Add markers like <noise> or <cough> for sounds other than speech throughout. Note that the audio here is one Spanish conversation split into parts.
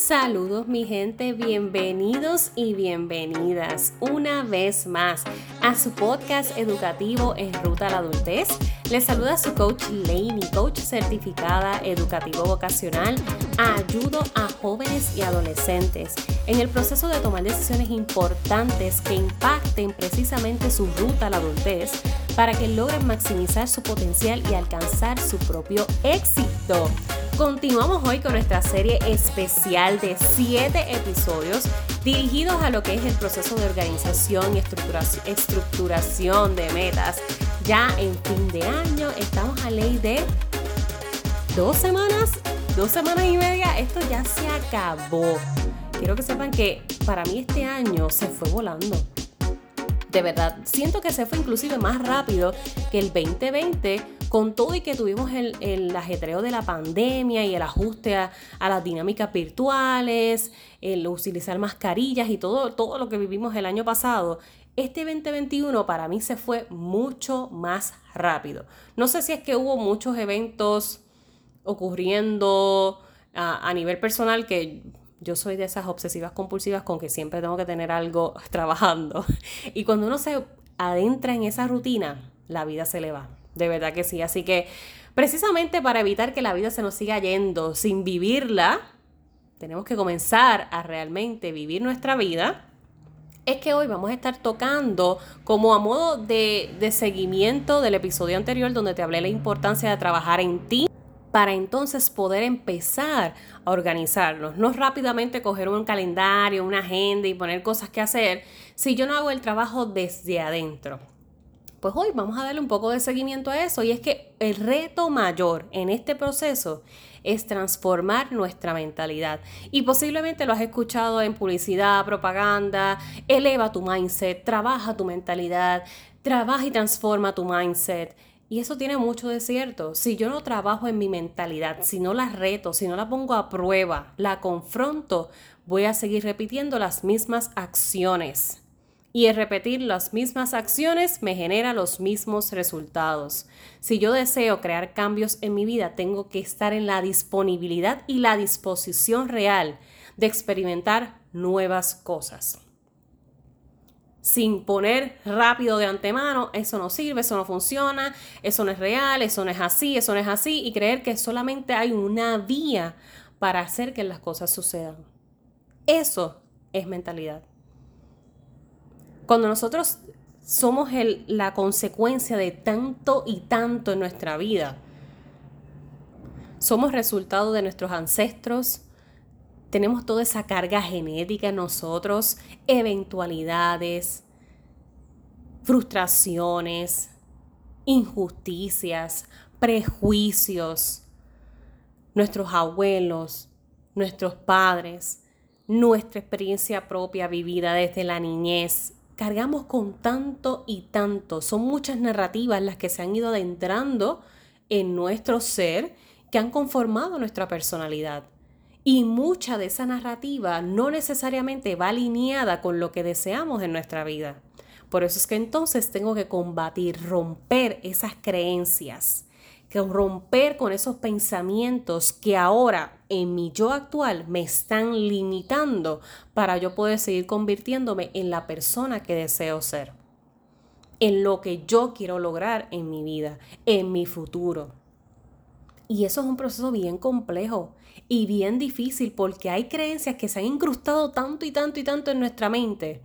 Saludos mi gente, bienvenidos y bienvenidas una vez más a su podcast educativo en Ruta a la Adultez. Les saluda su coach Laney, coach certificada educativo vocacional. Ayudo a jóvenes y adolescentes en el proceso de tomar decisiones importantes que impacten precisamente su ruta a la adultez para que logren maximizar su potencial y alcanzar su propio éxito. Continuamos hoy con nuestra serie especial de 7 episodios dirigidos a lo que es el proceso de organización y estructuración de metas. Ya en fin de año estamos a ley de dos semanas, dos semanas y media. Esto ya se acabó. Quiero que sepan que para mí este año se fue volando de verdad, siento que se fue inclusive más rápido que el 2020 con todo y que tuvimos el, ajetreo de la pandemia y el ajuste a, las dinámicas virtuales, el utilizar mascarillas y todo, todo lo que vivimos el año pasado, este 2021 para mí se fue mucho más rápido. No sé si es que hubo muchos eventos ocurriendo a, a nivel personal que yo soy de esas obsesivas compulsivas con que siempre tengo que tener algo <laughs> trabajando. Y cuando uno se adentra en esa rutina, la vida se le va. De verdad que sí. Así que precisamente para evitar que la vida se nos siga yendo sin vivirla, tenemos que comenzar a realmente vivir nuestra vida. Es que hoy vamos a estar tocando como a modo de, de seguimiento del episodio anterior donde te hablé la importancia de trabajar en ti para entonces poder empezar a organizarnos. No rápidamente coger un calendario, una agenda y poner cosas que hacer si yo no hago el trabajo desde adentro. Pues hoy vamos a darle un poco de seguimiento a eso y es que el reto mayor en este proceso es transformar nuestra mentalidad. Y posiblemente lo has escuchado en publicidad, propaganda, eleva tu mindset, trabaja tu mentalidad, trabaja y transforma tu mindset. Y eso tiene mucho de cierto. Si yo no trabajo en mi mentalidad, si no la reto, si no la pongo a prueba, la confronto, voy a seguir repitiendo las mismas acciones. Y el repetir las mismas acciones me genera los mismos resultados. Si yo deseo crear cambios en mi vida, tengo que estar en la disponibilidad y la disposición real de experimentar nuevas cosas sin poner rápido de antemano, eso no sirve, eso no funciona, eso no es real, eso no es así, eso no es así, y creer que solamente hay una vía para hacer que las cosas sucedan. Eso es mentalidad. Cuando nosotros somos la consecuencia de tanto y tanto en nuestra vida, somos resultado de nuestros ancestros, tenemos toda esa carga genética en nosotros, eventualidades, frustraciones, injusticias, prejuicios, nuestros abuelos, nuestros padres, nuestra experiencia propia vivida desde la niñez. Cargamos con tanto y tanto. Son muchas narrativas las que se han ido adentrando en nuestro ser que han conformado nuestra personalidad. Y mucha de esa narrativa no necesariamente va alineada con lo que deseamos en nuestra vida. Por eso es que entonces tengo que combatir, romper esas creencias, que romper con esos pensamientos que ahora en mi yo actual me están limitando para yo poder seguir convirtiéndome en la persona que deseo ser, en lo que yo quiero lograr en mi vida, en mi futuro. Y eso es un proceso bien complejo y bien difícil porque hay creencias que se han incrustado tanto y tanto y tanto en nuestra mente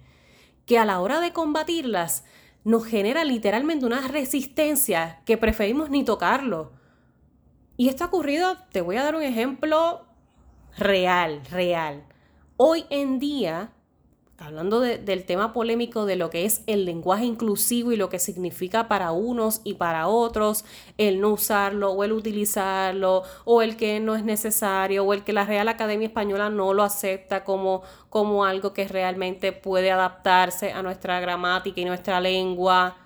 que a la hora de combatirlas nos genera literalmente una resistencia que preferimos ni tocarlo. Y esto ha ocurrido, te voy a dar un ejemplo real, real. Hoy en día hablando del tema polémico de lo que es el lenguaje inclusivo y lo que significa para unos y para otros, el no usarlo o el utilizarlo, o el que no es necesario, o el que la Real Academia Española no lo acepta como, como algo que realmente puede adaptarse a nuestra gramática y nuestra lengua.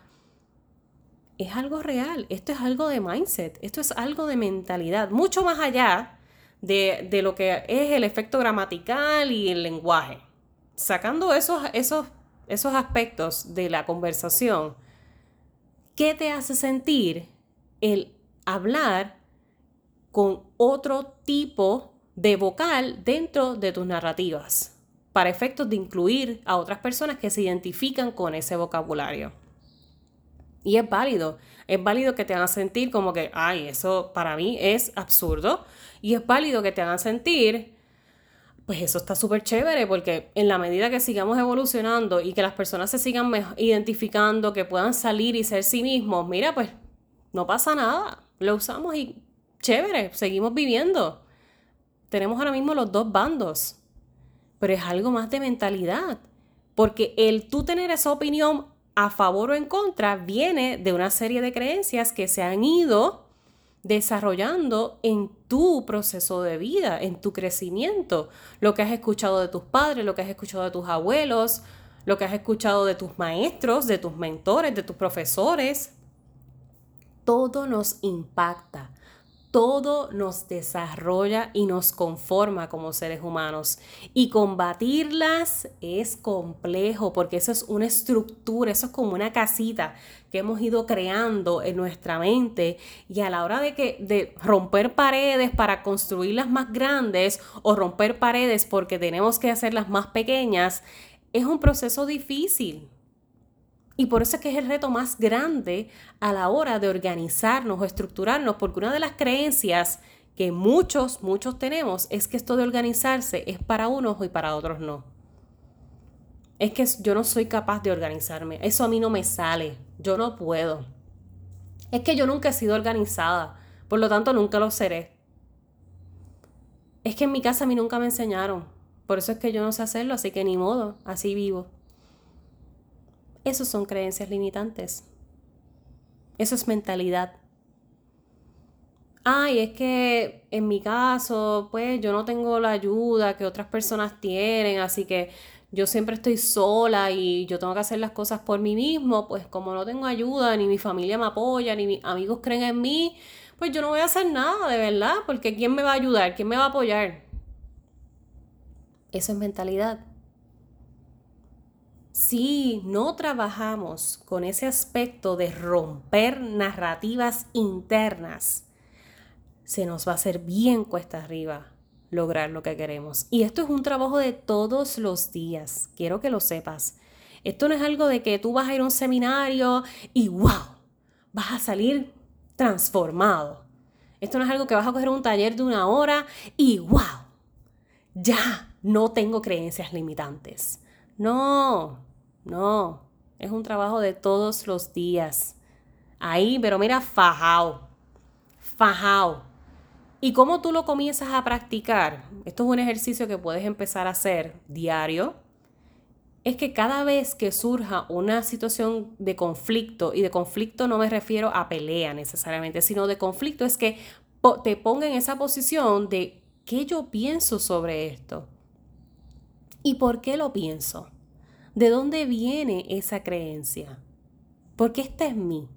Es algo real, esto es algo de mindset, esto es algo de mentalidad, mucho más allá de, de lo que es el efecto gramatical y el lenguaje sacando esos, esos, esos aspectos de la conversación, ¿qué te hace sentir el hablar con otro tipo de vocal dentro de tus narrativas, para efectos de incluir a otras personas que se identifican con ese vocabulario. Y es válido, es válido que te hagan sentir como que, ay, eso para mí es absurdo. Y es válido que te hagan sentir, pues eso está súper chévere, porque en la medida que sigamos evolucionando y que las personas se sigan identificando, que puedan salir y ser sí mismos, mira, pues no pasa nada, lo usamos y chévere, seguimos viviendo. Tenemos ahora mismo los dos bandos, pero es algo más de mentalidad, porque el tú tener esa opinión a favor o en contra viene de una serie de creencias que se han ido desarrollando en tu proceso de vida, en tu crecimiento, lo que has escuchado de tus padres, lo que has escuchado de tus abuelos, lo que has escuchado de tus maestros, de tus mentores, de tus profesores. Todo nos impacta todo nos desarrolla y nos conforma como seres humanos. Y combatirlas es complejo porque eso es una estructura, eso es como una casita que hemos ido creando en nuestra mente y a la hora de que de romper paredes para construirlas más grandes o romper paredes porque tenemos que hacerlas más pequeñas es un proceso difícil. Y por eso es que es el reto más grande a la hora de organizarnos o estructurarnos, porque una de las creencias que muchos, muchos tenemos es que esto de organizarse es para unos y para otros no. Es que yo no soy capaz de organizarme, eso a mí no me sale, yo no puedo. Es que yo nunca he sido organizada, por lo tanto nunca lo seré. Es que en mi casa a mí nunca me enseñaron, por eso es que yo no sé hacerlo, así que ni modo, así vivo. Esas son creencias limitantes. Eso es mentalidad. Ay, es que en mi caso, pues yo no tengo la ayuda que otras personas tienen, así que yo siempre estoy sola y yo tengo que hacer las cosas por mí mismo, pues como no tengo ayuda, ni mi familia me apoya, ni mis amigos creen en mí, pues yo no voy a hacer nada, de verdad, porque ¿quién me va a ayudar? ¿Quién me va a apoyar? Eso es mentalidad si no trabajamos con ese aspecto de romper narrativas internas, se nos va a hacer bien cuesta arriba lograr lo que queremos. Y esto es un trabajo de todos los días, quiero que lo sepas. Esto no es algo de que tú vas a ir a un seminario y wow, vas a salir transformado. Esto no es algo que vas a coger un taller de una hora y wow, ya no tengo creencias limitantes. No, no, es un trabajo de todos los días. Ahí, pero mira, fajao, fajao. ¿Y cómo tú lo comienzas a practicar? Esto es un ejercicio que puedes empezar a hacer diario. Es que cada vez que surja una situación de conflicto, y de conflicto no me refiero a pelea necesariamente, sino de conflicto es que te ponga en esa posición de qué yo pienso sobre esto y por qué lo pienso. ¿De dónde viene esa creencia? Porque esta es mí.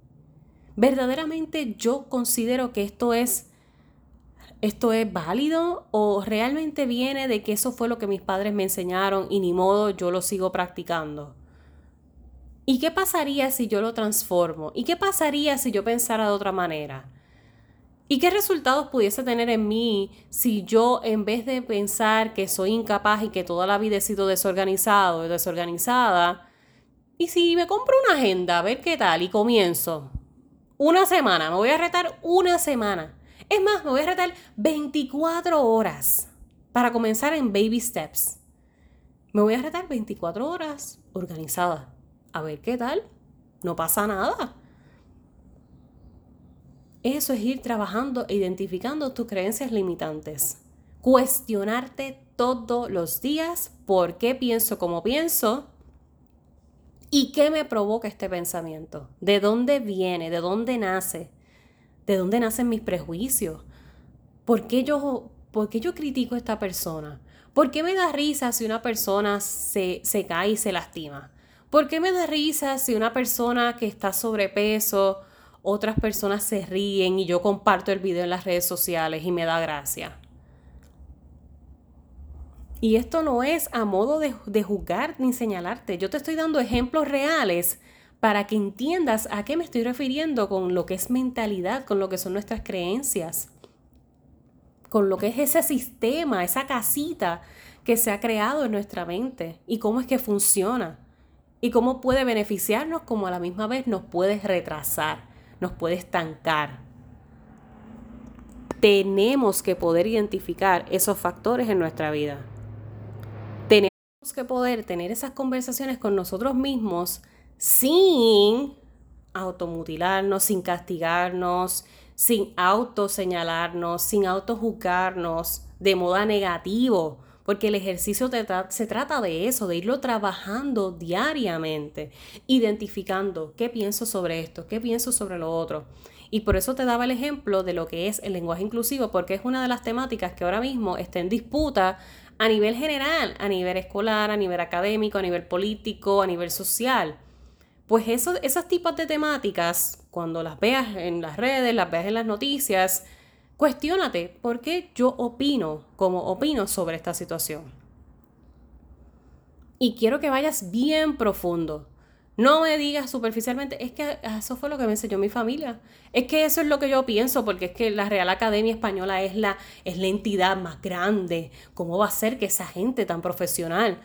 ¿Verdaderamente yo considero que esto es esto es válido o realmente viene de que eso fue lo que mis padres me enseñaron y ni modo yo lo sigo practicando? ¿Y qué pasaría si yo lo transformo? ¿Y qué pasaría si yo pensara de otra manera? ¿Y qué resultados pudiese tener en mí si yo, en vez de pensar que soy incapaz y que toda la vida he sido desorganizado o desorganizada, y si me compro una agenda, a ver qué tal, y comienzo una semana, me voy a retar una semana. Es más, me voy a retar 24 horas para comenzar en baby steps. Me voy a retar 24 horas organizada. A ver qué tal. No pasa nada. Eso es ir trabajando e identificando tus creencias limitantes. Cuestionarte todos los días por qué pienso como pienso y qué me provoca este pensamiento. ¿De dónde viene? ¿De dónde nace? ¿De dónde nacen mis prejuicios? ¿Por qué yo, por qué yo critico a esta persona? ¿Por qué me da risa si una persona se, se cae y se lastima? ¿Por qué me da risa si una persona que está sobrepeso otras personas se ríen y yo comparto el video en las redes sociales y me da gracia. Y esto no es a modo de, de, juzgar ni señalarte. Yo te estoy dando ejemplos reales para que entiendas a qué me estoy refiriendo con lo que es mentalidad, con lo que son nuestras creencias. con lo que es ese sistema, esa casita que se ha creado en nuestra mente y cómo es que funciona y cómo puede beneficiarnos como a la misma vez nos puede retrasar, nos puede estancar. Tenemos que poder identificar esos factores en nuestra vida. Tenemos que poder tener esas conversaciones con nosotros mismos sin automutilarnos, sin castigarnos, sin autoseñalarnos, sin autojuzgarnos de modo negativo, porque el ejercicio se trata de eso, de irlo trabajando diariamente, identificando qué pienso sobre esto, qué pienso sobre lo otro. Y por eso te daba el ejemplo de lo que es el lenguaje inclusivo, porque es una de las temáticas que ahora mismo está en disputa a nivel general, a nivel escolar, a nivel académico, a nivel político, a nivel social. Pues eso, esos tipos de temáticas, cuando las veas en las redes, las veas en las noticias, cuestiónate por qué yo opino como opino sobre esta situación. Y quiero que vayas bien profundo. No me digas superficialmente, es que eso fue lo que me enseñó mi familia. Es que eso es lo que yo pienso, porque es que la Real Academia Española es la, es la entidad más grande. ¿Cómo va a ser que esa gente tan profesional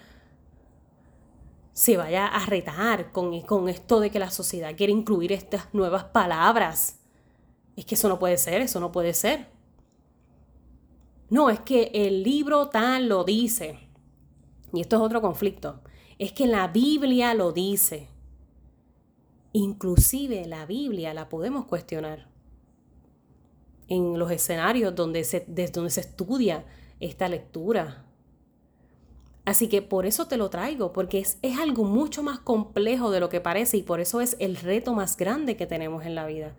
se vaya a retar con, con esto de que la sociedad quiere incluir estas nuevas palabras. Es que eso no puede ser, eso no puede ser. No, es que el libro tal lo dice. Y esto es otro conflicto. Es que la Biblia lo dice. Inclusive la Biblia la podemos cuestionar. En los escenarios donde desde donde se estudia esta lectura, Así que por eso te lo traigo, porque es, es, algo mucho más complejo de lo que parece y por eso es el reto más grande que tenemos en la vida.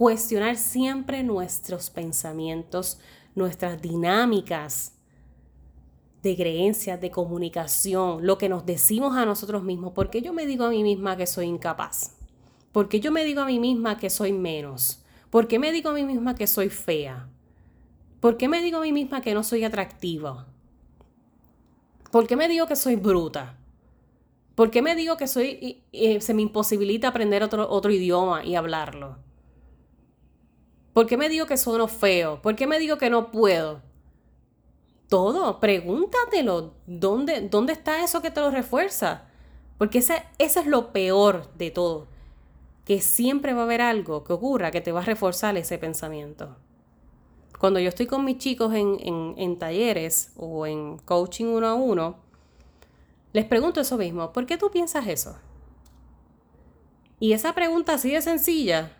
Cuestionar siempre nuestros pensamientos, nuestras dinámicas de creencias, de comunicación, lo que nos decimos a nosotros mismos. ¿Por qué yo me digo a mí misma que soy incapaz? ¿Por qué yo me digo a mí misma que soy menos? ¿Por qué me digo a mí misma que soy fea? ¿Por qué me digo a mí misma que no soy atractiva? ¿Por qué me digo que soy bruta? ¿Por qué me digo que soy, se me imposibilita aprender otro, otro idioma y hablarlo? ¿Por qué me digo que soy feo? ¿Por qué me digo que no puedo? Todo, pregúntatelo. ¿Dónde, dónde está eso que te lo refuerza? Porque ese, ese es lo peor de todo. Que siempre va a haber algo que ocurra que te va a reforzar ese pensamiento. Cuando yo estoy con mis chicos en, talleres o en coaching uno a uno, les pregunto eso mismo, ¿por qué tú piensas eso? Y esa pregunta así de sencilla,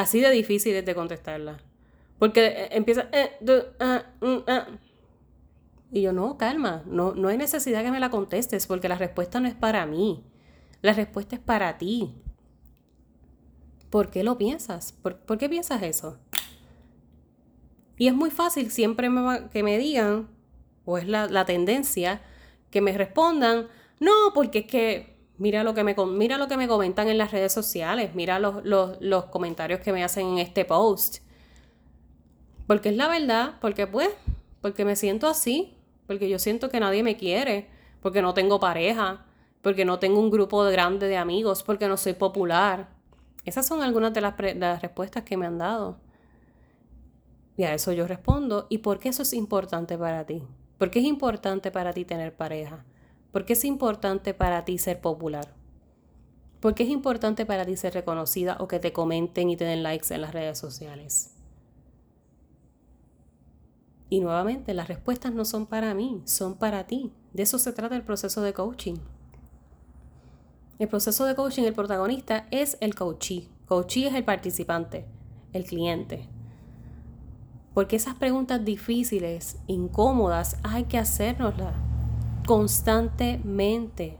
así de difícil es de contestarla. Porque eh, empieza... Eh, ah, mm, ah. Y yo, no, calma, no, no hay necesidad que me la contestes porque la respuesta no es para mí. La respuesta es para ti. ¿Por qué lo piensas? por qué piensas eso? Y es muy fácil siempre que me digan, o es la, tendencia, que me respondan, no, porque es que mira lo que me, mira lo que me comentan en las redes sociales, mira los, los comentarios que me hacen en este post. Porque es la verdad, porque pues, porque me siento así, porque yo siento que nadie me quiere, porque no tengo pareja, porque no tengo un grupo grande de amigos, porque no soy popular. Esas son algunas de las, de las respuestas que me han dado. Y a eso yo respondo, ¿y por qué eso es importante para ti? ¿Por qué es importante para ti tener pareja? ¿Por qué es importante para ti ser popular? ¿Por qué es importante para ti ser reconocida o que te comenten y te den likes en las redes sociales? Y nuevamente, las respuestas no son para mí, son para ti. De eso se trata el proceso de coaching. El proceso de coaching, el protagonista es el coachee. Coachee es el participante, el cliente. Porque esas preguntas difíciles, incómodas, hay que hacernoslas constantemente.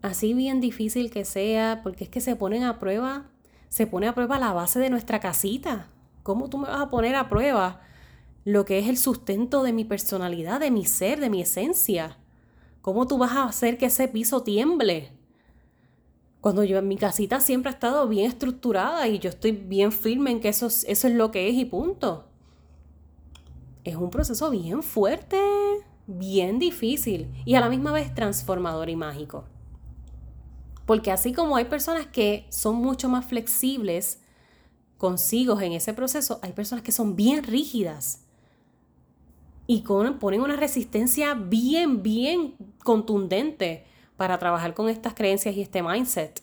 Así bien difícil que sea, porque es que se ponen a prueba, se pone a prueba la base de nuestra casita. ¿Cómo tú me vas a poner a prueba lo que es el sustento de mi personalidad, de mi ser, de mi esencia? ¿Cómo tú vas a hacer que ese piso tiemble? Cuando yo en mi casita siempre ha estado bien estructurada y yo estoy bien firme en que eso, eso es lo que es y punto. Es un proceso bien fuerte, bien difícil y a la misma vez transformador y mágico. Porque así como hay personas que son mucho más flexibles consigo en ese proceso, hay personas que son bien rígidas y ponen una resistencia bien, bien contundente para trabajar con estas creencias y este mindset.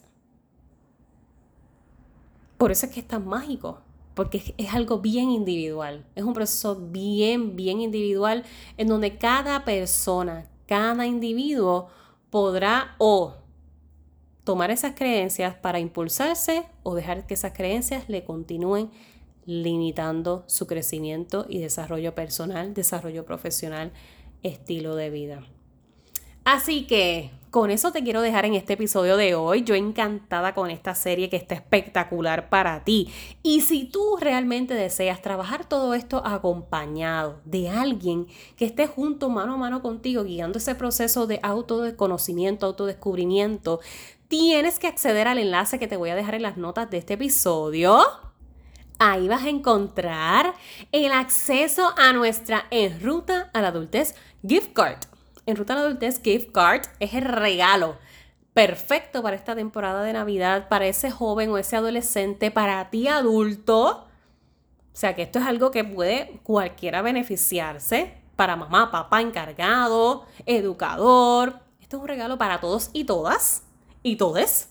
Por eso es que es tan mágico, porque es algo bien individual, es un proceso bien, bien individual en donde cada persona, cada individuo podrá o tomar esas creencias para impulsarse o dejar que esas creencias le continúen limitando su crecimiento y desarrollo personal, desarrollo profesional, estilo de vida. Así que con eso te quiero dejar en este episodio de hoy. Yo encantada con esta serie que está espectacular para ti. Y si tú realmente deseas trabajar todo esto acompañado de alguien que esté junto mano a mano contigo, guiando ese proceso de autoconocimiento, autodescubrimiento, tienes que acceder al enlace que te voy a dejar en las notas de este episodio ahí vas a encontrar el acceso a nuestra En Ruta a la Adultez Gift Card. En Ruta a la Adultez Gift Card es el regalo perfecto para esta temporada de Navidad, para ese joven o ese adolescente, para ti adulto. O sea que esto es algo que puede cualquiera beneficiarse, para mamá, papá encargado, educador. Esto es un regalo para todos y todas y todes.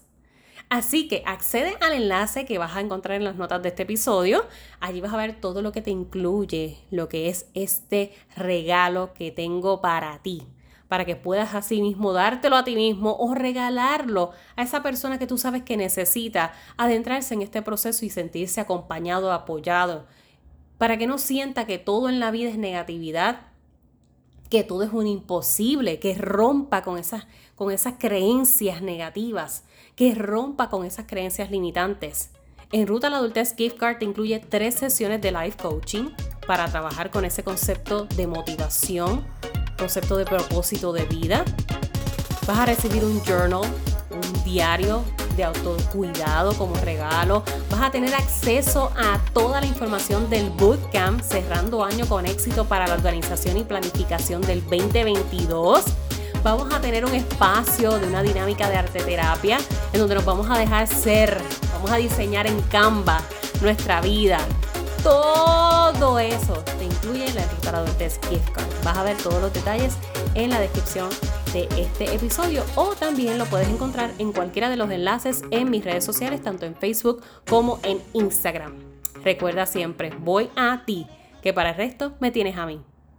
Así que accede al enlace que vas a encontrar en las notas de este episodio. Allí vas a ver todo lo que te incluye, lo que es este regalo que tengo para ti para que puedas así mismo dártelo a ti mismo o regalarlo a esa persona que tú sabes que necesita adentrarse en este proceso y sentirse acompañado, apoyado, para que no sienta que todo en la vida es negatividad, que todo es un imposible, que rompa con esas, con esas creencias negativas que rompa con esas creencias limitantes. En Ruta a la Adultez Gift Card te incluye tres sesiones de life coaching para trabajar con ese concepto de motivación, concepto de propósito de vida. Vas a recibir un journal, un diario de autocuidado como regalo. Vas a tener acceso a toda la información del bootcamp cerrando año con éxito para la organización y planificación del 2022 vamos a tener un espacio de una dinámica de arte terapia en donde nos vamos a dejar ser, vamos a diseñar en Canva nuestra vida. Todo eso te incluye la Ruta de Gift Card. Vas a ver todos los detalles en la descripción de este episodio o también lo puedes encontrar en cualquiera de los enlaces en mis redes sociales, tanto en Facebook como en Instagram. Recuerda siempre, voy a ti, que para el resto me tienes a mí.